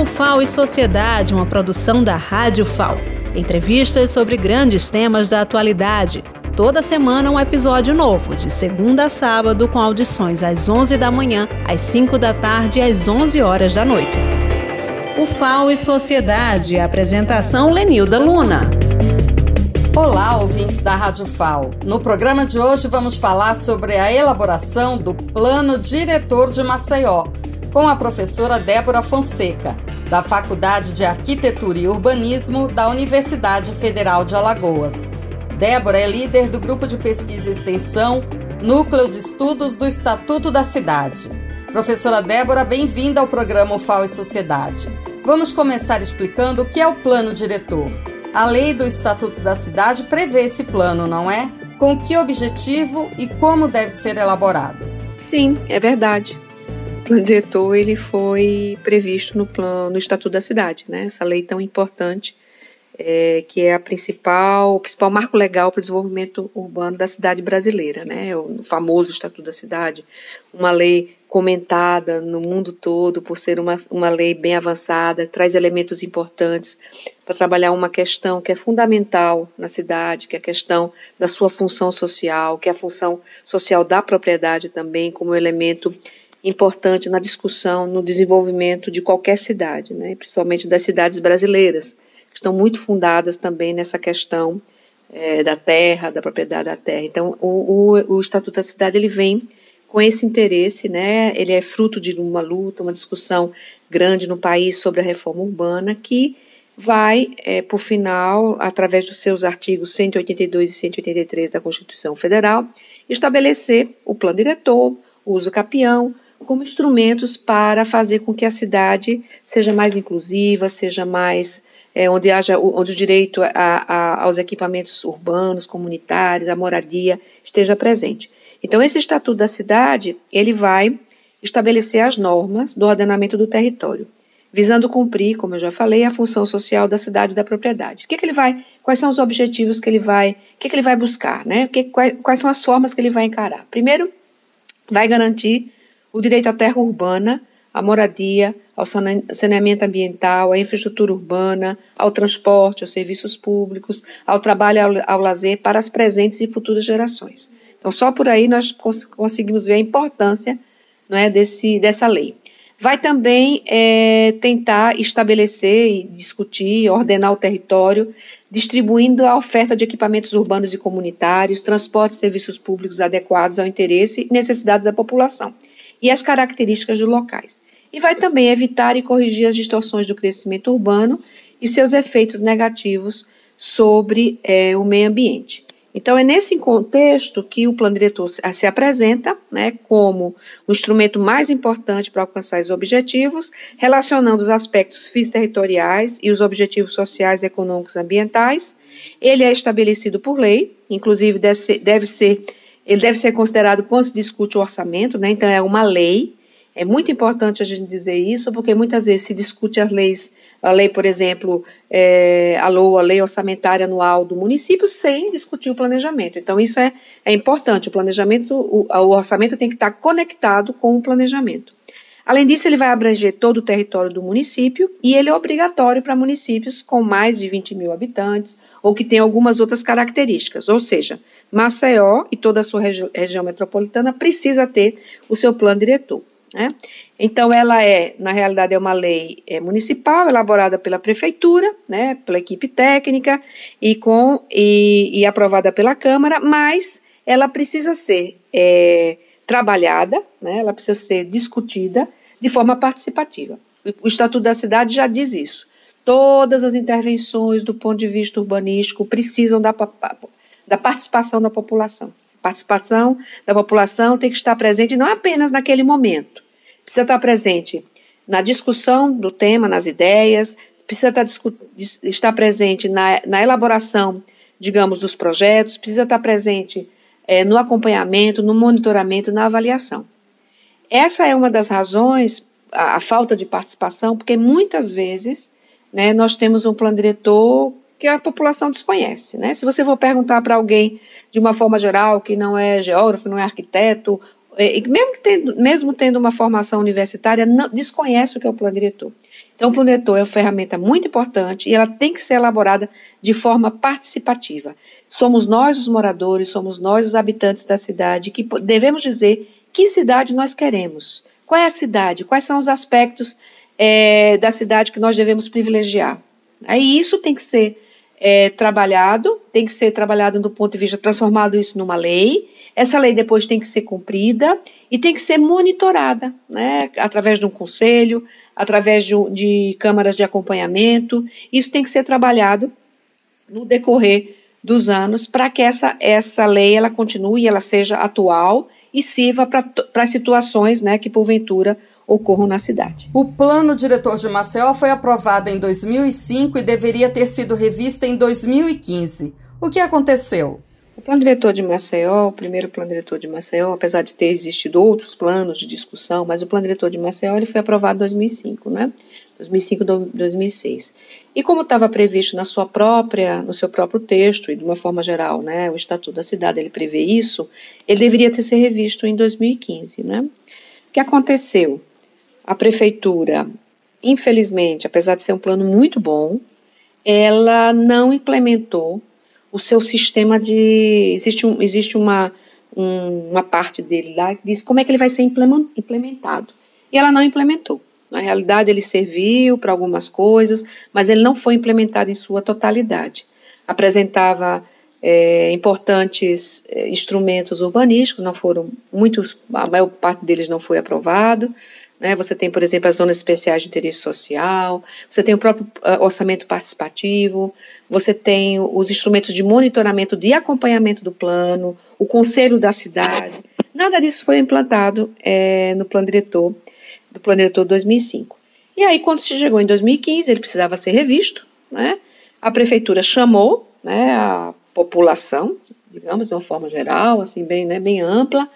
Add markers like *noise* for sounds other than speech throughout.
O FAO e Sociedade, uma produção da Rádio FAO. Entrevistas sobre grandes temas da atualidade. Toda semana um episódio novo, de segunda a sábado, com audições às 11 da manhã, às 5 da tarde e às 11 horas da noite. O FAO e Sociedade, apresentação Lenilda Luna. Olá, ouvintes da Rádio FAO. No programa de hoje vamos falar sobre a elaboração do Plano Diretor de Maceió, com a professora Débora Fonseca, da Faculdade de Arquitetura e Urbanismo da Universidade Federal de Alagoas. Débora é líder do grupo de pesquisa e extensão Núcleo de Estudos do Estatuto da Cidade. Professora Débora, bem-vinda ao programa FAO e Sociedade. Vamos começar explicando o que é o plano diretor. A lei do Estatuto da Cidade prevê esse plano, não é? Com que objetivo e como deve ser elaborado? Sim, é verdade plano diretor ele foi previsto no plano, no Estatuto da Cidade, né? Essa lei tão importante é, que é a principal, o principal marco legal para o desenvolvimento urbano da cidade brasileira, né? O famoso Estatuto da Cidade, uma lei comentada no mundo todo por ser uma, uma lei bem avançada, traz elementos importantes para trabalhar uma questão que é fundamental na cidade, que é a questão da sua função social, que é a função social da propriedade também como elemento importante na discussão, no desenvolvimento de qualquer cidade, né, principalmente das cidades brasileiras, que estão muito fundadas também nessa questão é, da terra, da propriedade da terra. Então, o, o, o Estatuto da Cidade ele vem com esse interesse, né, ele é fruto de uma luta, uma discussão grande no país sobre a reforma urbana, que vai, é, por final, através dos seus artigos 182 e 183 da Constituição Federal, estabelecer o plano diretor, o uso capião, como instrumentos para fazer com que a cidade seja mais inclusiva, seja mais é, onde haja onde o direito a, a, aos equipamentos urbanos, comunitários, a moradia esteja presente. Então esse estatuto da cidade ele vai estabelecer as normas do ordenamento do território, visando cumprir, como eu já falei, a função social da cidade e da propriedade. O que, que ele vai? Quais são os objetivos que ele vai? O que, que ele vai buscar? Né? Que, quais, quais são as formas que ele vai encarar? Primeiro, vai garantir o direito à terra urbana, à moradia, ao saneamento ambiental, à infraestrutura urbana, ao transporte, aos serviços públicos, ao trabalho ao, ao lazer para as presentes e futuras gerações. Então, só por aí nós cons conseguimos ver a importância não é, desse, dessa lei. Vai também é, tentar estabelecer e discutir, ordenar o território, distribuindo a oferta de equipamentos urbanos e comunitários, transporte e serviços públicos adequados ao interesse e necessidades da população e as características dos locais. E vai também evitar e corrigir as distorções do crescimento urbano e seus efeitos negativos sobre é, o meio ambiente. Então, é nesse contexto que o plano diretor se apresenta né, como o instrumento mais importante para alcançar os objetivos, relacionando os aspectos físico-territoriais e os objetivos sociais, econômicos e ambientais. Ele é estabelecido por lei, inclusive deve ser, deve ser ele deve ser considerado quando se discute o orçamento, né? Então é uma lei. É muito importante a gente dizer isso, porque muitas vezes se discute as leis, a lei, por exemplo, é, a LOA, a lei orçamentária anual do município, sem discutir o planejamento. Então, isso é, é importante. O planejamento, o, o orçamento tem que estar conectado com o planejamento. Além disso, ele vai abranger todo o território do município e ele é obrigatório para municípios com mais de 20 mil habitantes ou que tem algumas outras características. Ou seja, Maceió e toda a sua regi região metropolitana precisa ter o seu plano diretor. Né? Então, ela é, na realidade, é uma lei é, municipal elaborada pela prefeitura, né, pela equipe técnica e, com, e, e aprovada pela Câmara, mas ela precisa ser é, trabalhada, né, ela precisa ser discutida de forma participativa. O Estatuto da Cidade já diz isso. Todas as intervenções do ponto de vista urbanístico precisam da da participação da população. A participação da população tem que estar presente não apenas naquele momento, precisa estar presente na discussão do tema, nas ideias, precisa estar, estar presente na, na, elaboração, digamos, dos projetos, precisa estar presente é, no acompanhamento, no monitoramento, na avaliação. Essa é uma das razões, a, a falta de participação, porque muitas vezes né, nós temos um plano diretor que a população desconhece. Né? Se você for perguntar para alguém de uma forma geral, que não é geógrafo, não é arquiteto, é, mesmo, tendo, mesmo tendo uma formação universitária, não, desconhece o que é o plano diretor. Então, o plano diretor é uma ferramenta muito importante e ela tem que ser elaborada de forma participativa. Somos nós, os moradores, somos nós, os habitantes da cidade, que devemos dizer que cidade nós queremos. Qual é a cidade? Quais são os aspectos é, da cidade que nós devemos privilegiar? Aí isso tem que ser é, trabalhado, tem que ser trabalhado do ponto de vista transformado isso numa lei. Essa lei depois tem que ser cumprida e tem que ser monitorada, né, através de um conselho, através de, de câmaras de acompanhamento. Isso tem que ser trabalhado no decorrer dos anos para que essa, essa lei ela continue, ela seja atual e sirva para situações né, que porventura ocorram na cidade. O plano diretor de Maceió foi aprovado em 2005 e deveria ter sido revisto em 2015. O que aconteceu? O plano diretor de Maceió, o primeiro plano diretor de Maceió, apesar de ter existido outros planos de discussão, mas o plano diretor de Maceió ele foi aprovado em 2005, né? 2005 2006. E como estava previsto na sua própria, no seu próprio texto e de uma forma geral, né, o Estatuto da Cidade ele prevê isso, ele deveria ter sido revisto em 2015, né? O que aconteceu? A prefeitura, infelizmente, apesar de ser um plano muito bom, ela não implementou o seu sistema de. Existe, um, existe uma, um, uma parte dele lá que diz como é que ele vai ser implementado. E ela não implementou. Na realidade, ele serviu para algumas coisas, mas ele não foi implementado em sua totalidade. Apresentava é, importantes é, instrumentos urbanísticos, não foram muitos, a maior parte deles não foi aprovado. Né? Você tem, por exemplo, as zonas especiais de interesse social, você tem o próprio uh, orçamento participativo, você tem os instrumentos de monitoramento de acompanhamento do plano, o conselho da cidade. Nada disso foi implantado é, no plano diretor, do plano diretor 2005. E aí, quando se chegou em 2015, ele precisava ser revisto, né? A prefeitura chamou, né, a população, digamos, de uma forma geral, assim, bem, né, bem ampla,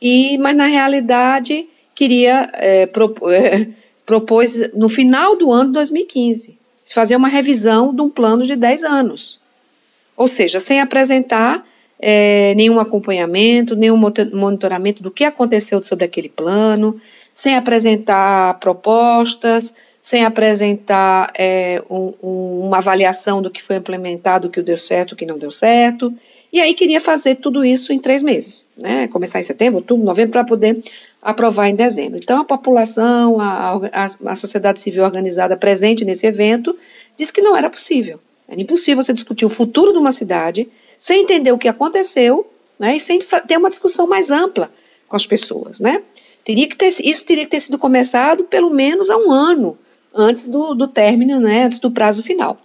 e, mas na realidade queria é, é, *laughs* propôs no final do ano de 2015 fazer uma revisão de um plano de 10 anos. Ou seja, sem apresentar é, nenhum acompanhamento, nenhum monitoramento do que aconteceu sobre aquele plano, sem apresentar propostas, sem apresentar é, um, um, uma avaliação do que foi implementado, o que deu certo, o que não deu certo. E aí queria fazer tudo isso em três meses, né? Começar em setembro, outubro, novembro, para poder aprovar em dezembro. Então, a população, a, a, a, sociedade civil organizada presente nesse evento, disse que não era possível. Era impossível você discutir o futuro de uma cidade sem entender o que aconteceu né, e sem ter uma discussão mais ampla com as pessoas. Né? Teria que ter, isso teria que ter sido começado pelo menos há um ano antes do, do término, né, antes do prazo final.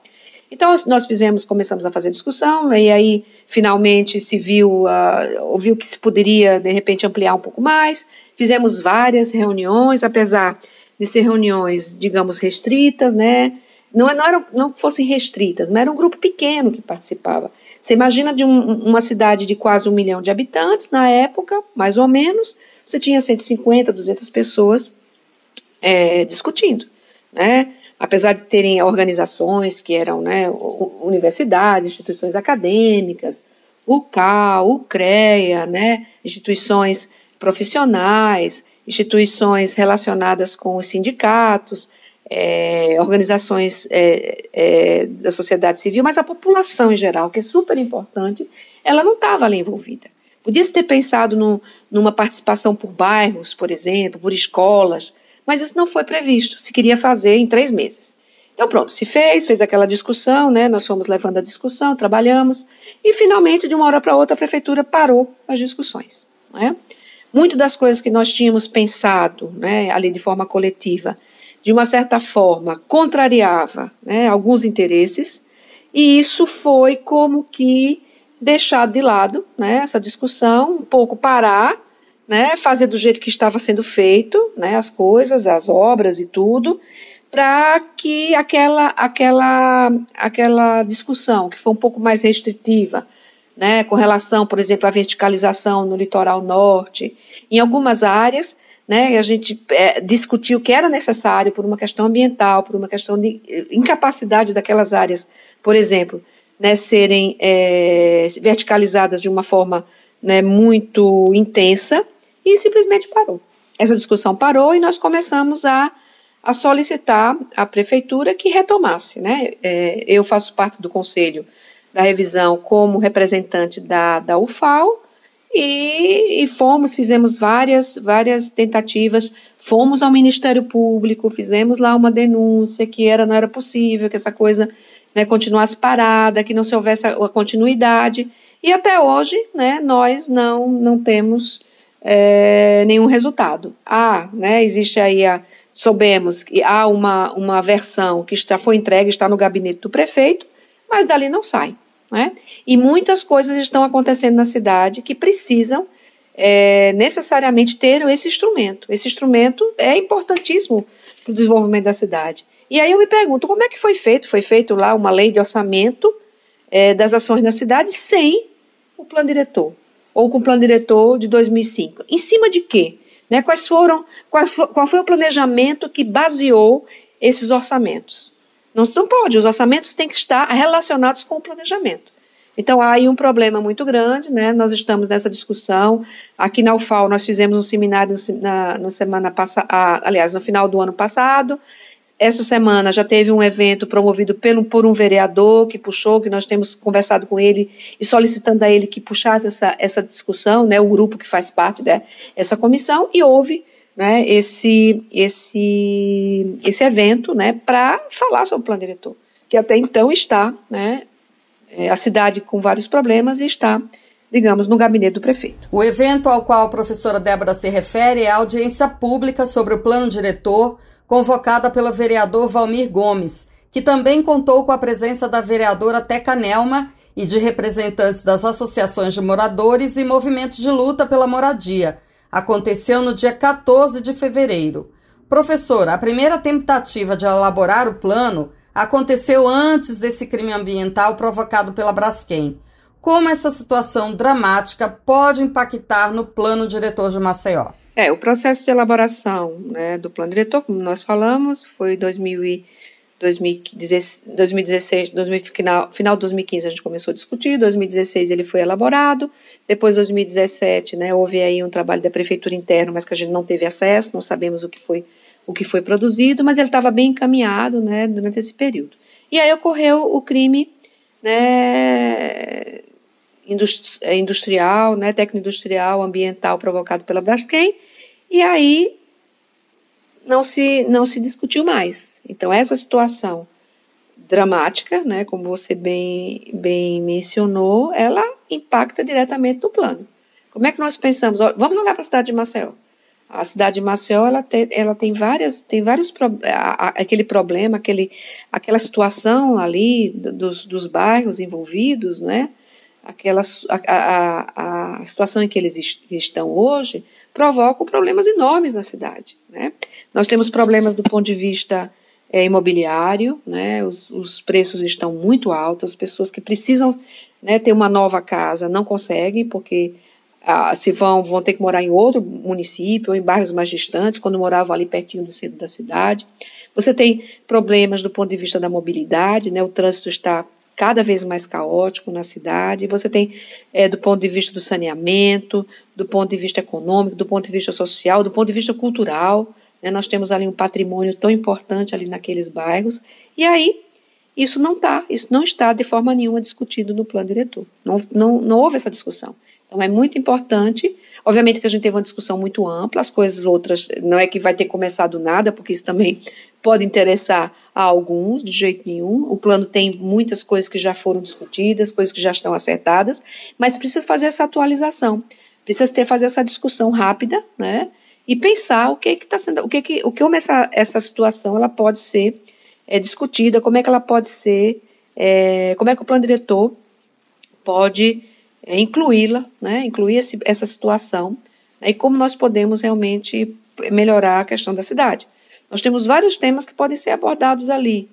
Então, nós fizemos, começamos a fazer discussão, e aí, finalmente, se viu, uh, ouviu que se poderia, de repente, ampliar um pouco mais. Fizemos várias reuniões, apesar de ser reuniões, digamos, restritas, né? Não, não, eram, não fossem restritas, mas era um grupo pequeno que participava. Você imagina de um, uma cidade de quase um milhão de habitantes, na época, mais ou menos, você tinha 150, 200 pessoas é, discutindo, né? apesar de terem organizações que eram né, universidades, instituições acadêmicas, o CAL, o CREA, né, instituições profissionais, instituições relacionadas com os sindicatos, é, organizações é, é, da sociedade civil, mas a população em geral, que é super importante, ela não estava ali envolvida. Podia-se ter pensado no, numa participação por bairros, por exemplo, por escolas, mas isso não foi previsto, se queria fazer em três meses. Então, pronto, se fez, fez aquela discussão, né? Nós fomos levando a discussão, trabalhamos, e finalmente, de uma hora para outra, a prefeitura parou as discussões. Né? Muito das coisas que nós tínhamos pensado, né, ali de forma coletiva, de uma certa forma, contrariava né, alguns interesses, e isso foi como que deixado de lado, né, essa discussão, um pouco parar, né, fazer do jeito que estava sendo feito, né, as coisas, as obras e tudo, para que aquela, aquela, aquela discussão, que foi um pouco mais restritiva, né, com relação, por exemplo, à verticalização no litoral norte, em algumas áreas, né, a gente é, discutiu que era necessário por uma questão ambiental, por uma questão de incapacidade daquelas áreas, por exemplo, né, serem é, verticalizadas de uma forma né, muito intensa, e simplesmente parou. Essa discussão parou e nós começamos a, a solicitar à prefeitura que retomasse. Né? É, eu faço parte do conselho da revisão como representante da, da UFAL e, e, fomos, fizemos várias, várias tentativas, fomos ao Ministério Público, fizemos lá uma denúncia que era, não era possível que essa coisa né, continuasse parada, que não se houvesse a, continuidade, e até hoje né, nós não, não temos é, nenhum resultado. Ah, né, existe aí a, soubemos que há uma, uma versão que está, foi entregue, está no gabinete do prefeito, mas dali não sai. Né? E muitas coisas estão acontecendo na cidade que precisam é, necessariamente ter esse instrumento. Esse instrumento é importantíssimo para o desenvolvimento da cidade. E aí eu me pergunto, como é que foi feito? Foi feito lá uma lei de orçamento é, das ações na cidade sem o plano diretor, ou com o plano diretor de 2005. Em cima de quê? Né, quais foram, qual, qual foi o planejamento que baseou esses orçamentos? Não, não pode, os orçamentos têm que estar relacionados com o planejamento. Então há aí um problema muito grande, né? Nós estamos nessa discussão. Aqui na UFAL nós fizemos um seminário no, na, no semana passada, aliás, no final do ano passado. Essa semana já teve um evento promovido pelo, por um vereador que puxou, que nós temos conversado com ele e solicitando a ele que puxasse essa, essa discussão, né, o grupo que faz parte dessa né, comissão, e houve né, esse, esse, esse evento né, para falar sobre o plano diretor, que até então está, né, é, a cidade com vários problemas e está, digamos, no gabinete do prefeito. O evento ao qual a professora Débora se refere é a audiência pública sobre o plano diretor, convocada pelo vereador Valmir Gomes, que também contou com a presença da vereadora Teca Nelma e de representantes das associações de moradores e movimentos de luta pela moradia Aconteceu no dia 14 de fevereiro. Professora, a primeira tentativa de elaborar o plano aconteceu antes desse crime ambiental provocado pela Braskem. Como essa situação dramática pode impactar no plano diretor de Maceió? É, o processo de elaboração né, do plano diretor, como nós falamos, foi 2000 2016, 2016 final, final de 2015 a gente começou a discutir, 2016 ele foi elaborado, depois 2017, né, houve aí um trabalho da prefeitura interno, mas que a gente não teve acesso, não sabemos o que foi o que foi produzido, mas ele estava bem encaminhado, né, durante esse período. E aí ocorreu o crime, né, industrial, né, técnico-industrial, ambiental provocado pela Braskem, e aí não se, não se discutiu mais. Então, essa situação dramática, né, como você bem, bem mencionou, ela impacta diretamente no plano. Como é que nós pensamos? Vamos olhar para a cidade de Maceió. A cidade de Maceió ela tem, ela tem várias tem vários aquele problema aquele aquela situação ali dos, dos bairros envolvidos não é aquela a, a, a situação em que eles estão hoje provocam problemas enormes na cidade. Né? Nós temos problemas do ponto de vista é, imobiliário, né? Os, os, preços estão muito altos, as pessoas que precisam né, ter uma nova casa não conseguem, porque ah, se vão, vão ter que morar em outro município ou em bairros mais distantes, quando moravam ali pertinho do centro da cidade. Você tem problemas do ponto de vista da mobilidade, né? O trânsito está cada vez mais caótico na cidade. Você tem, é, do ponto de vista do saneamento, do ponto de vista econômico, do ponto de vista social, do ponto de vista cultural. Né? Nós temos ali um patrimônio tão importante ali naqueles bairros. E aí, isso não está, isso não está de forma nenhuma discutido no plano diretor. Não, não, não houve essa discussão. Então é muito importante. Obviamente que a gente teve uma discussão muito ampla, as coisas outras não é que vai ter começado nada, porque isso também pode interessar a alguns, de jeito nenhum. O plano tem muitas coisas que já foram discutidas, coisas que já estão acertadas, mas precisa fazer essa atualização, precisa ter fazer essa discussão rápida, né? E pensar o que está sendo, o que que, o que como essa, essa situação ela pode ser é, discutida, como é que ela pode ser, é, como é que o plano diretor pode é, incluí-la, né, incluir esse, essa situação, né, e como nós podemos realmente melhorar a questão da cidade. Nós temos vários temas que podem ser abordados ali,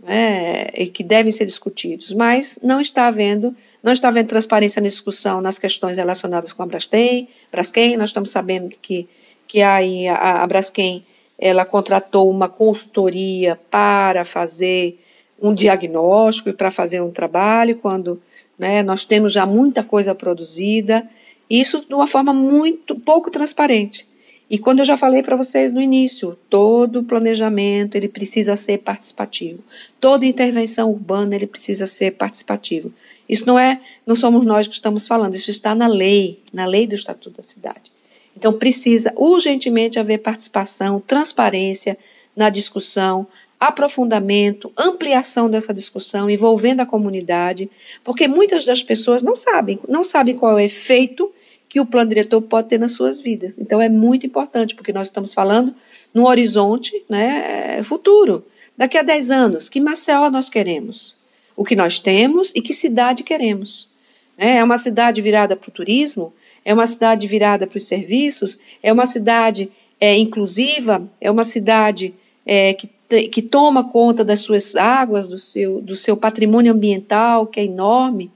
né, e que devem ser discutidos, mas não está havendo, não está havendo transparência na discussão nas questões relacionadas com a Braskem, Braskem nós estamos sabendo que, que aí a, a Braskem, ela contratou uma consultoria para fazer um diagnóstico e para fazer um trabalho, quando né? Nós temos já muita coisa produzida Isso de uma forma muito pouco transparente. E quando eu já falei para vocês no início, todo planejamento ele precisa ser participativo. Toda intervenção urbana ele precisa ser participativo. Isso não é, não somos nós que estamos falando, isso está na lei, na lei do Estatuto da Cidade. Então precisa urgentemente haver participação, transparência na discussão, aprofundamento, ampliação dessa discussão, envolvendo a comunidade, porque muitas das pessoas não sabem, não sabem qual é o efeito que o plano diretor pode ter nas suas vidas. Então é muito importante, porque nós estamos falando num horizonte né, futuro. Daqui a 10 anos, que Maceió nós queremos? O que nós temos e que cidade queremos? É uma cidade virada para o turismo? É uma cidade virada para os serviços? É uma cidade é, inclusiva? É uma cidade é, que, que toma conta das suas águas, do seu, do seu patrimônio ambiental, que é enorme?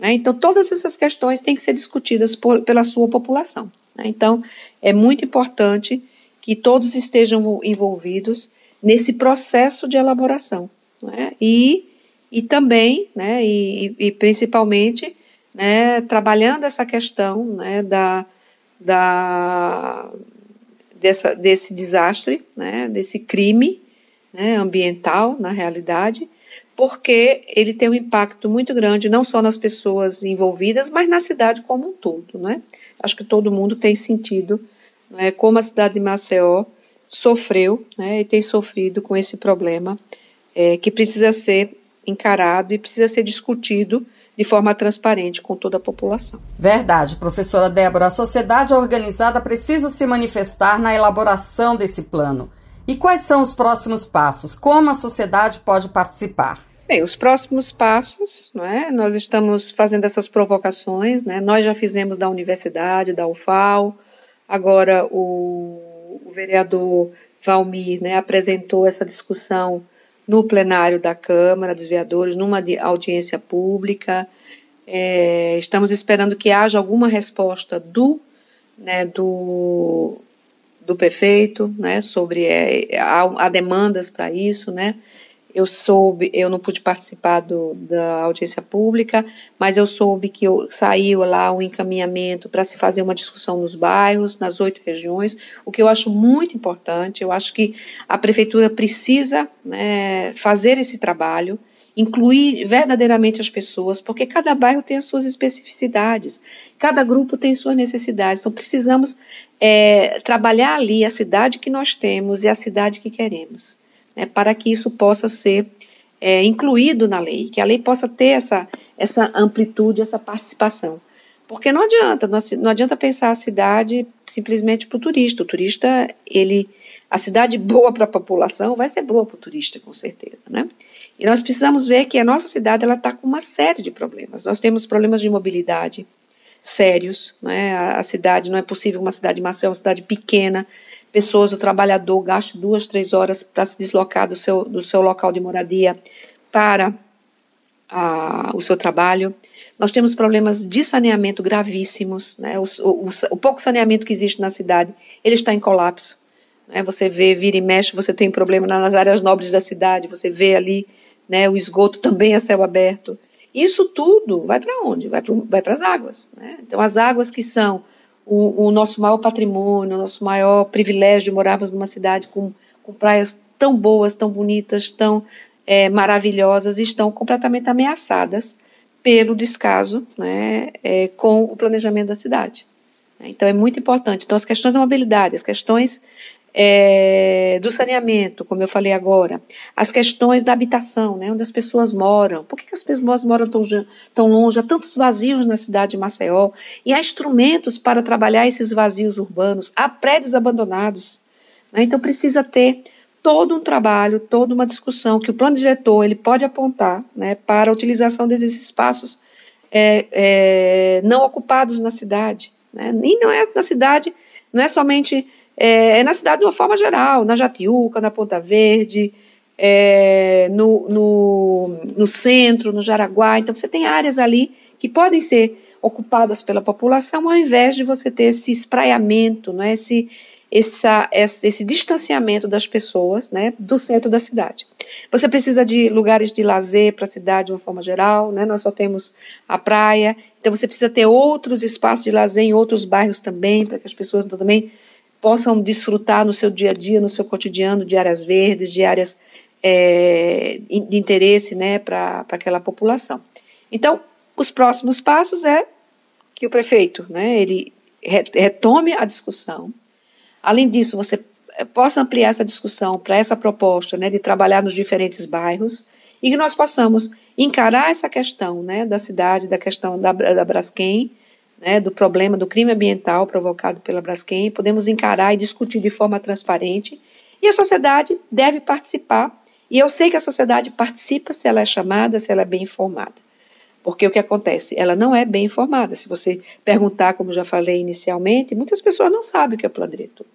Né? Então, todas essas questões têm que ser discutidas por, pela sua população. Né? Então, é muito importante que todos estejam envolvidos nesse processo de elaboração. Né? E, e também, né, e, e principalmente, né, trabalhando essa questão né, da, da, dessa, desse desastre, né, desse crime né, ambiental, na realidade, porque ele tem um impacto muito grande, não só nas pessoas envolvidas, mas na cidade como um todo. Né? Acho que todo mundo tem sentido né, como a cidade de Maceió sofreu né, e tem sofrido com esse problema é, que precisa ser encarado e precisa ser discutido de forma transparente com toda a população. Verdade, professora Débora. A sociedade organizada precisa se manifestar na elaboração desse plano. E quais são os próximos passos? Como a sociedade pode participar? Bem, os próximos passos, não é? nós estamos fazendo essas provocações, né? nós já fizemos da universidade, da UFAL, agora o, o vereador Valmir né, apresentou essa discussão no plenário da Câmara dos Vereadores, numa audiência pública. É, estamos esperando que haja alguma resposta do, né, do, do prefeito né, sobre é, há, há demandas para isso, né? Eu soube, eu não pude participar do, da audiência pública, mas eu soube que eu, saiu lá um encaminhamento para se fazer uma discussão nos bairros, nas oito regiões, o que eu acho muito importante. Eu acho que a prefeitura precisa né, fazer esse trabalho, incluir verdadeiramente as pessoas, porque cada bairro tem as suas especificidades, cada grupo tem suas necessidades. Então precisamos é, trabalhar ali a cidade que nós temos e a cidade que queremos né, para que isso possa ser é, incluído na lei, que a lei possa ter essa, essa amplitude, essa participação. Porque não adianta, não adianta pensar a cidade simplesmente para o turista. O turista, ele, a cidade *laughs* boa para a população vai ser boa para o turista, com certeza, né? E nós precisamos ver que a nossa cidade ela está com uma série de problemas. Nós temos problemas de mobilidade sérios, né? A, a cidade não é possível uma cidade Maceió, uma cidade pequena, pessoas, o trabalhador gasta duas, três horas para se deslocar do seu, do seu local de moradia para a, o seu trabalho. Nós temos problemas de saneamento gravíssimos, né? o, o, o, pouco saneamento que existe na cidade, ele está em colapso. Né? Você vê, vira e mexe, você tem problema nas áreas nobres da cidade, você vê ali né, o esgoto também a céu aberto. Isso tudo vai para onde? Vai para as águas. Né? Então, as águas que são o, o, nosso maior patrimônio, o nosso maior privilégio de morarmos numa cidade com, com praias tão boas, tão bonitas, tão é, maravilhosas, estão completamente ameaçadas pelo descaso né, é, com o planejamento da cidade. Então é muito importante. Então as questões da mobilidade, as questões é, do saneamento, como eu falei agora, as questões da habitação, né, onde as pessoas moram. Por que, que as pessoas moram tão, tão longe? Há tantos vazios na cidade de Maceió. E há instrumentos para trabalhar esses vazios urbanos, há prédios abandonados. Né, então precisa ter todo um trabalho, toda uma discussão que o plano diretor ele pode apontar né, para a utilização desses espaços é, é, não ocupados na cidade. Né, e não é na cidade, não é somente é, é, na cidade de uma forma geral, na Jatiuca, na Ponta Verde, é, no, no, no centro, no Jaraguá. Então, você tem áreas ali que podem ser ocupadas pela população, ao invés de você ter esse espraiamento, não é? esse, essa, esse, esse distanciamento das pessoas né, do centro da cidade. Você precisa de lugares de lazer para a cidade de uma forma geral, né? Nós só temos a praia, então você precisa ter outros espaços de lazer em outros bairros também, para que as pessoas também possam desfrutar no seu dia a dia, no seu cotidiano, de áreas verdes, de áreas é, de interesse, né, para aquela população. Então, os próximos passos é que o prefeito, né, ele retome a discussão. Além disso, você eh, possa ampliar essa discussão para essa proposta né, de trabalhar nos diferentes bairros e que nós possamos encarar essa questão né, da cidade, da questão da, da Braskem, né, do problema do crime ambiental provocado pela Braskem, podemos encarar e discutir de forma transparente e a sociedade deve participar. E eu sei que a sociedade participa se ela é chamada, se ela é bem informada. Porque o que acontece? Ela não é bem informada. Se você perguntar, como já falei inicialmente, muitas pessoas não sabem o que é plano diretor.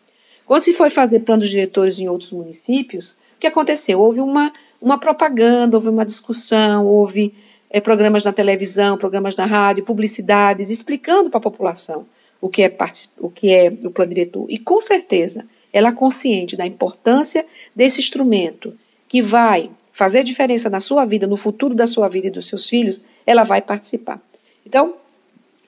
Quando se foi fazer planos diretores em outros municípios, o que aconteceu? Houve uma, uma propaganda, houve uma discussão, houve é, programas na televisão, programas na rádio, publicidades, explicando para a população o que, é, o que é o plano diretor. E com certeza ela é consciente da importância desse instrumento que vai fazer diferença na sua vida, no futuro da sua vida e dos seus filhos, ela vai participar. Então,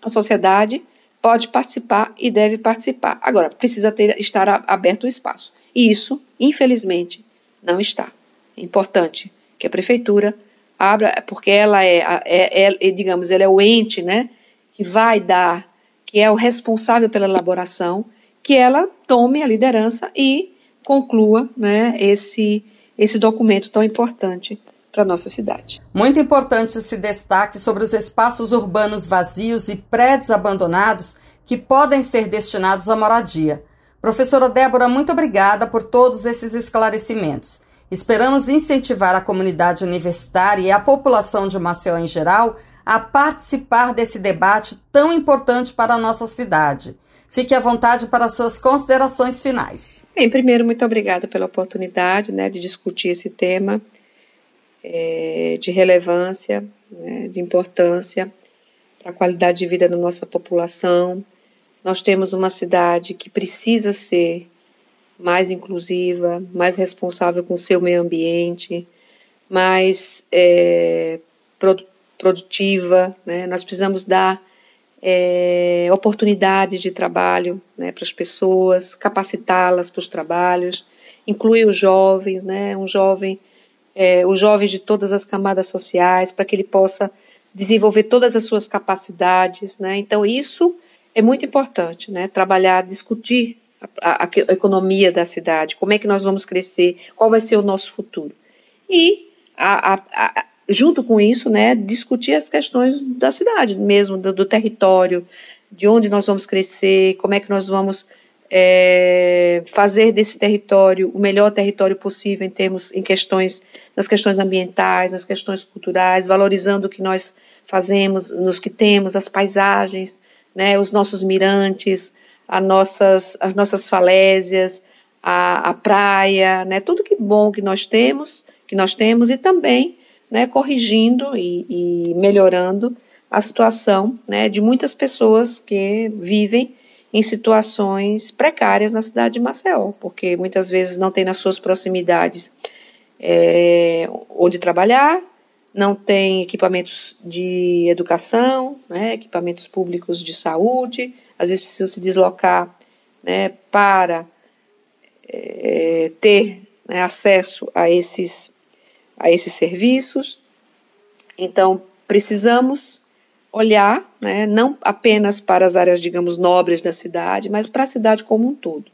a sociedade pode participar e deve participar. Agora, precisa ter, estar aberto o espaço. E isso, infelizmente, não está. É importante que a prefeitura abra, porque ela é, é, é, digamos, ela é o ente, né, que vai dar, que é o responsável pela elaboração, que ela tome a liderança e conclua, né, esse esse documento tão importante para nossa cidade. Muito importante esse destaque sobre os espaços urbanos vazios e prédios abandonados que podem ser destinados à moradia. Professora Débora, muito obrigada por todos esses esclarecimentos. Esperamos incentivar a comunidade universitária e a população de Maceió em geral a participar desse debate tão importante para a nossa cidade. Fique à vontade para suas considerações finais. Bem, primeiro, muito obrigada pela oportunidade né, de discutir esse tema é, de relevância, né, de importância para a qualidade de vida da nossa população. Nós temos uma cidade que precisa ser mais inclusiva, mais responsável com o seu meio ambiente, mais é, produtiva. Né? Nós precisamos dar é, oportunidades de trabalho né, para as pessoas, capacitá-las para os trabalhos, incluir os jovens, né, um jovem, é, os jovens de todas as camadas sociais, para que ele possa desenvolver todas as suas capacidades. Né, então, isso é muito importante, né, trabalhar, discutir a, a, economia da cidade, como é que nós vamos crescer, qual vai ser o nosso futuro. E a, a, junto com isso, né, discutir as questões da cidade mesmo, do, do território, de onde nós vamos crescer, como é que nós vamos é, fazer desse território o melhor território possível em termos em questões nas questões ambientais, nas questões culturais, valorizando o que nós fazemos, nos que temos, as paisagens, né, os nossos mirantes, as nossas, as nossas falésias, a, a praia, né, tudo que bom que nós temos, que nós temos e também né, corrigindo e, e melhorando a situação né, de muitas pessoas que vivem em situações precárias na cidade de Maceió, porque muitas vezes não tem nas suas proximidades é, onde trabalhar, não tem equipamentos de educação, né, equipamentos públicos de saúde, às vezes precisam se deslocar né, para é, ter né, acesso a esses a esses serviços. Então, precisamos olhar, né, não apenas para as áreas, digamos, nobres da cidade, mas para a cidade como um todo.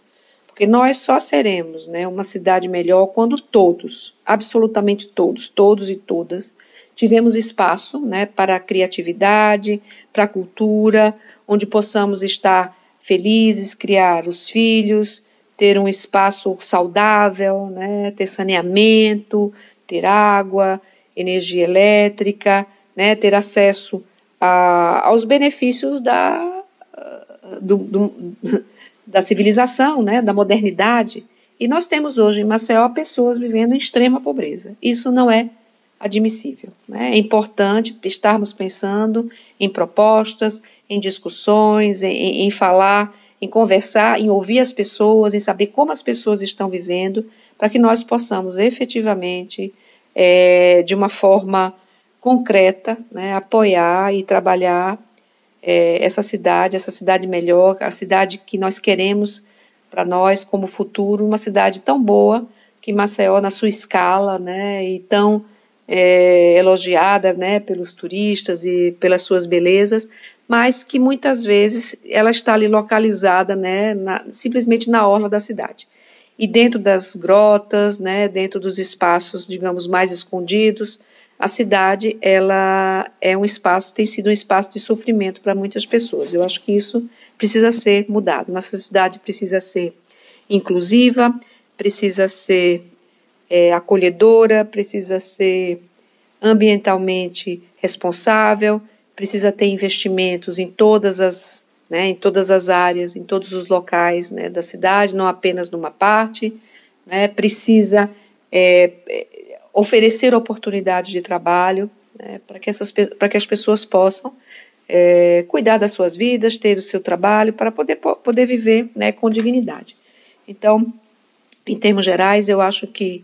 Porque nós só seremos né, uma cidade melhor quando todos, absolutamente todos, todos e todas, tivemos espaço né, para a criatividade, para a cultura, onde possamos estar felizes, criar os filhos, ter um espaço saudável, né, ter saneamento, ter água, energia elétrica, né, ter acesso a, aos benefícios da, do, do, da civilização, né, da modernidade. E nós temos hoje em Maceió pessoas vivendo em extrema pobreza. Isso não é admissível. Né? É importante estarmos pensando em propostas, em discussões, em, em falar em conversar, em ouvir as pessoas, em saber como as pessoas estão vivendo, para que nós possamos efetivamente, é, de uma forma concreta, né, apoiar e trabalhar é, essa cidade, essa cidade melhor, a cidade que nós queremos para nós como futuro, uma cidade tão boa que Maceió, na sua escala, né, e tão é, elogiada né, pelos turistas e pelas suas belezas, mas que muitas vezes ela está ali localizada né, na, simplesmente na orla da cidade. E dentro das grotas, né, dentro dos espaços, digamos, mais escondidos, a cidade ela é um espaço, tem sido um espaço de sofrimento para muitas pessoas. Eu acho que isso precisa ser mudado. Nossa cidade precisa ser inclusiva, precisa ser é, acolhedora, precisa ser ambientalmente responsável, precisa ter investimentos em todas as, né, em todas as áreas, em todos os locais né, da cidade, não apenas numa parte, né, precisa é, oferecer oportunidades de trabalho né, para que, essas, que as pessoas possam é, cuidar das suas vidas, ter o seu trabalho, para poder, poder viver né, com dignidade. Então, em termos gerais, eu acho que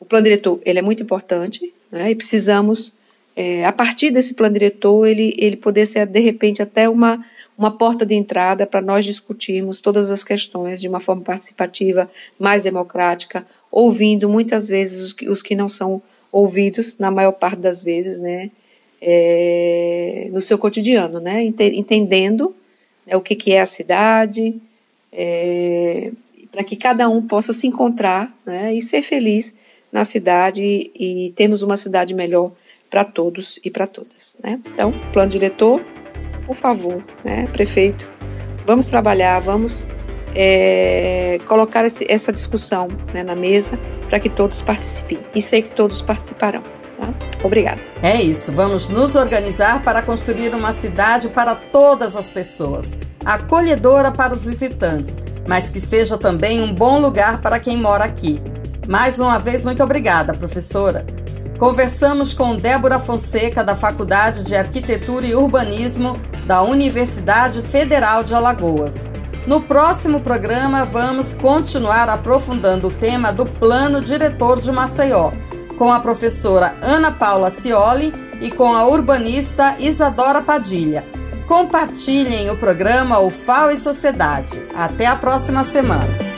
o plano diretor ele é muito importante né, e precisamos, é, a partir desse plano diretor, ele, ele poder ser, de repente, até uma, uma porta de entrada para nós discutirmos todas as questões de uma forma participativa, mais democrática, ouvindo muitas vezes os que, os que não são ouvidos, na maior parte das vezes, né, é, no seu cotidiano, né, entendendo né, o que, que é a cidade, é, para que cada um possa se encontrar né, e ser feliz na cidade e termos uma cidade melhor para todos e para todas. Né? Então, plano diretor, por favor, né, prefeito, vamos trabalhar, vamos é, colocar esse, essa discussão né, na mesa para que todos participem. E sei que todos participarão. Tá? Obrigada. É isso, vamos nos organizar para construir uma cidade para todas as pessoas, acolhedora para os visitantes, mas que seja também um bom lugar para quem mora aqui. Mais uma vez, muito obrigada, professora. Conversamos com Débora Fonseca, da Faculdade de Arquitetura e Urbanismo da Universidade Federal de Alagoas. No próximo programa, vamos continuar aprofundando o tema do Plano Diretor de Maceió, com a professora Ana Paula Cioli e com a urbanista Isadora Padilha. Compartilhem o programa UFAO e Sociedade. Até a próxima semana.